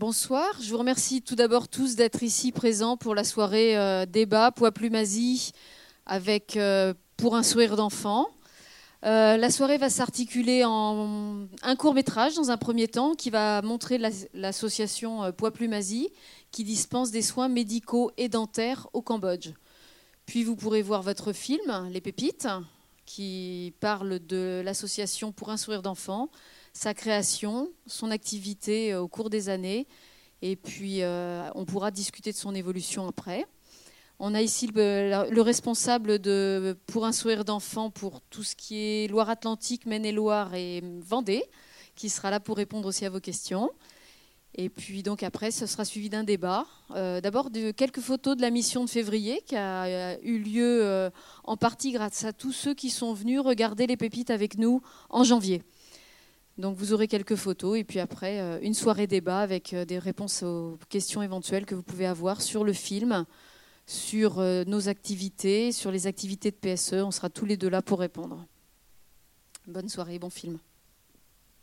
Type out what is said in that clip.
Bonsoir, je vous remercie tout d'abord tous d'être ici présents pour la soirée euh, débat Poids Plumasie avec euh, Pour un sourire d'enfant. Euh, la soirée va s'articuler en un court métrage dans un premier temps qui va montrer l'association Poids Plumasie qui dispense des soins médicaux et dentaires au Cambodge. Puis vous pourrez voir votre film, Les Pépites, qui parle de l'association Pour un sourire d'enfant sa création, son activité euh, au cours des années, et puis euh, on pourra discuter de son évolution après. On a ici le, responsable de Pour un sourire d'enfant pour tout ce qui est Loire-Atlantique, Maine-et-Loire et Vendée, qui sera là pour répondre aussi à vos questions. Et puis donc après, ce sera suivi d'un débat. Euh, d'abord quelques photos de la mission de février qui a eu lieu en partie grâce à tous ceux qui sont venus regarder les pépites avec nous en janvier. Donc vous aurez quelques photos et puis après euh, une soirée débat avec euh, des réponses aux questions éventuelles que vous pouvez avoir sur le film, sur euh, nos activités, sur les activités de PSE. On sera tous les deux là pour répondre. Bonne soirée, bon film.